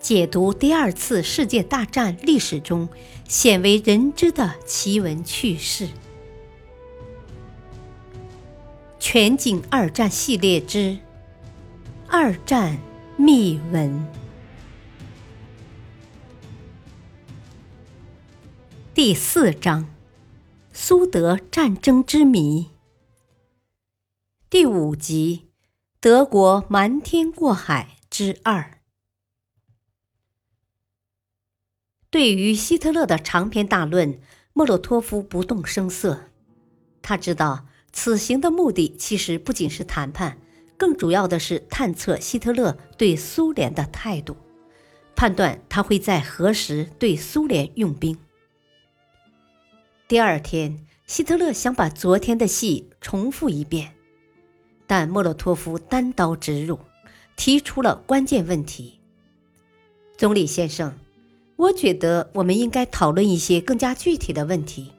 解读第二次世界大战历史中鲜为人知的奇闻趣事。全景二战系列之《二战秘闻》第四章：苏德战争之谜。第五集：德国瞒天过海之二。对于希特勒的长篇大论，莫洛托夫不动声色。他知道此行的目的其实不仅是谈判，更主要的是探测希特勒对苏联的态度，判断他会在何时对苏联用兵。第二天，希特勒想把昨天的戏重复一遍，但莫洛托夫单刀直入，提出了关键问题：“总理先生。”我觉得我们应该讨论一些更加具体的问题。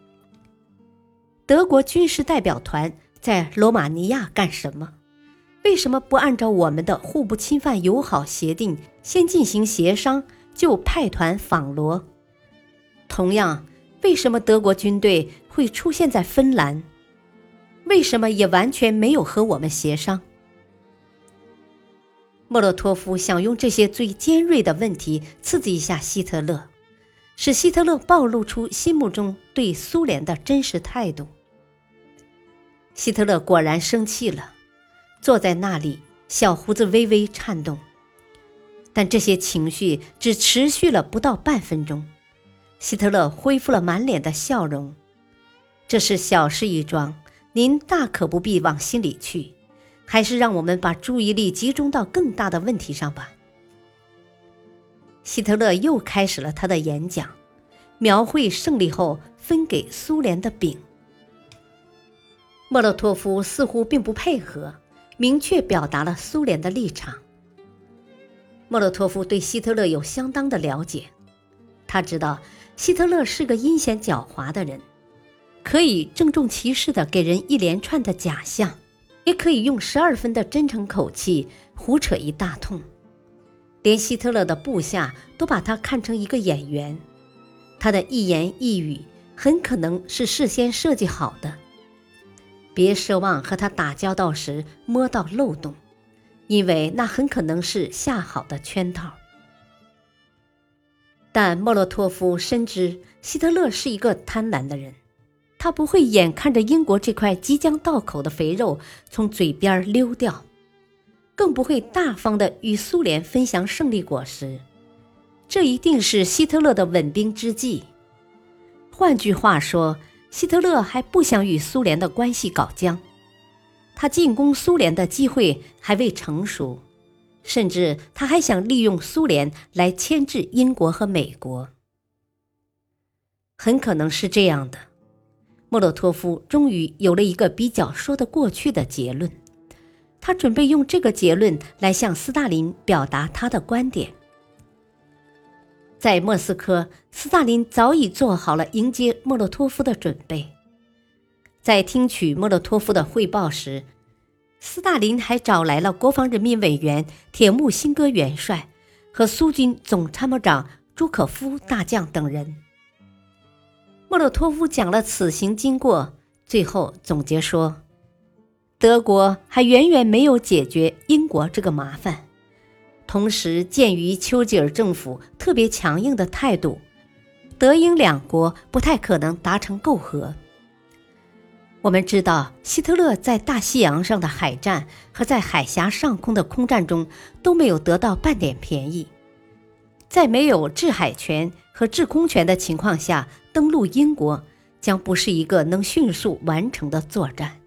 德国军事代表团在罗马尼亚干什么？为什么不按照我们的互不侵犯友好协定先进行协商，就派团访罗？同样，为什么德国军队会出现在芬兰？为什么也完全没有和我们协商？莫洛托夫想用这些最尖锐的问题刺激一下希特勒，使希特勒暴露出心目中对苏联的真实态度。希特勒果然生气了，坐在那里，小胡子微微颤动。但这些情绪只持续了不到半分钟，希特勒恢复了满脸的笑容。这是小事一桩，您大可不必往心里去。还是让我们把注意力集中到更大的问题上吧。希特勒又开始了他的演讲，描绘胜利后分给苏联的饼。莫洛托夫似乎并不配合，明确表达了苏联的立场。莫洛托夫对希特勒有相当的了解，他知道希特勒是个阴险狡猾的人，可以郑重其事的给人一连串的假象。也可以用十二分的真诚口气胡扯一大通，连希特勒的部下都把他看成一个演员，他的一言一语很可能是事先设计好的。别奢望和他打交道时摸到漏洞，因为那很可能是下好的圈套。但莫洛托夫深知希特勒是一个贪婪的人。他不会眼看着英国这块即将到口的肥肉从嘴边溜掉，更不会大方的与苏联分享胜利果实。这一定是希特勒的稳兵之计。换句话说，希特勒还不想与苏联的关系搞僵，他进攻苏联的机会还未成熟，甚至他还想利用苏联来牵制英国和美国。很可能是这样的。莫洛托夫终于有了一个比较说得过去的结论，他准备用这个结论来向斯大林表达他的观点。在莫斯科，斯大林早已做好了迎接莫洛托夫的准备。在听取莫洛托夫的汇报时，斯大林还找来了国防人民委员铁木辛哥元帅和苏军总参谋长朱可夫大将等人。莫洛托夫讲了此行经过，最后总结说：“德国还远远没有解决英国这个麻烦。同时，鉴于丘吉尔政府特别强硬的态度，德英两国不太可能达成媾和。我们知道，希特勒在大西洋上的海战和在海峡上空的空战中都没有得到半点便宜，在没有制海权和制空权的情况下。”登陆英国将不是一个能迅速完成的作战。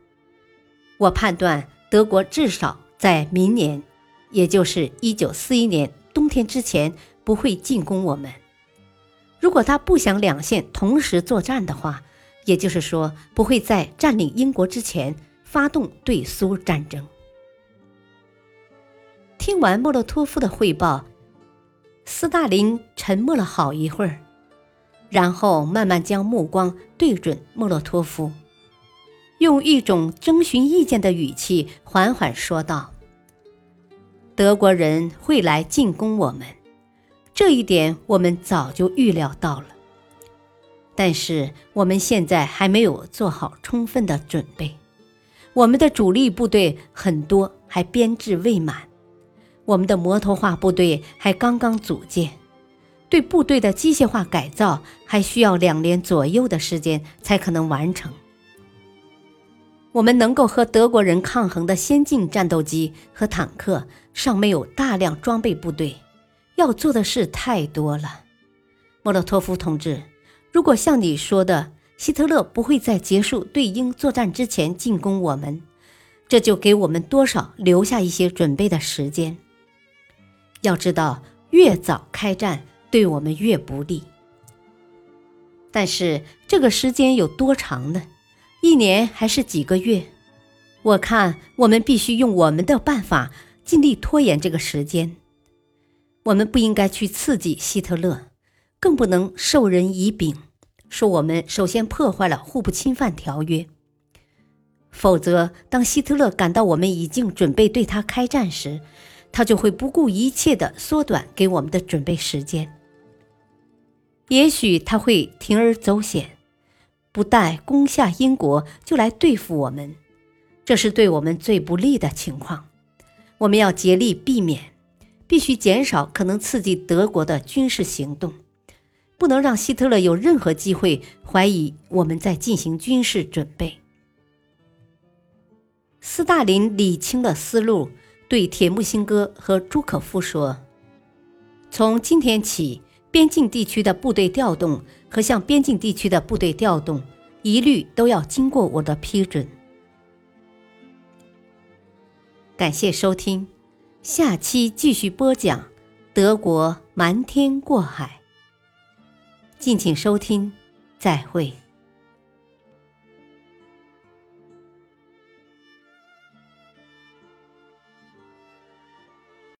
我判断德国至少在明年，也就是一九四一年冬天之前不会进攻我们。如果他不想两线同时作战的话，也就是说不会在占领英国之前发动对苏战争。听完莫洛托夫的汇报，斯大林沉默了好一会儿。然后慢慢将目光对准莫洛托夫，用一种征询意见的语气缓缓说道：“德国人会来进攻我们，这一点我们早就预料到了。但是我们现在还没有做好充分的准备，我们的主力部队很多还编制未满，我们的摩托化部队还刚刚组建，对部队的机械化改造还需要两年左右的时间才可能完成。我们能够和德国人抗衡的先进战斗机和坦克尚没有大量装备部队，要做的事太多了，莫洛托夫同志。如果像你说的，希特勒不会在结束对英作战之前进攻我们，这就给我们多少留下一些准备的时间。要知道，越早开战对我们越不利。但是这个时间有多长呢？一年还是几个月？我看我们必须用我们的办法，尽力拖延这个时间。我们不应该去刺激希特勒。更不能授人以柄，说我们首先破坏了互不侵犯条约。否则，当希特勒感到我们已经准备对他开战时，他就会不顾一切地缩短给我们的准备时间。也许他会铤而走险，不待攻下英国就来对付我们，这是对我们最不利的情况。我们要竭力避免，必须减少可能刺激德国的军事行动。不能让希特勒有任何机会怀疑我们在进行军事准备。斯大林理清了思路，对铁木辛哥和朱可夫说：“从今天起，边境地区的部队调动和向边境地区的部队调动，一律都要经过我的批准。”感谢收听，下期继续播讲德国瞒天过海。敬请收听，再会。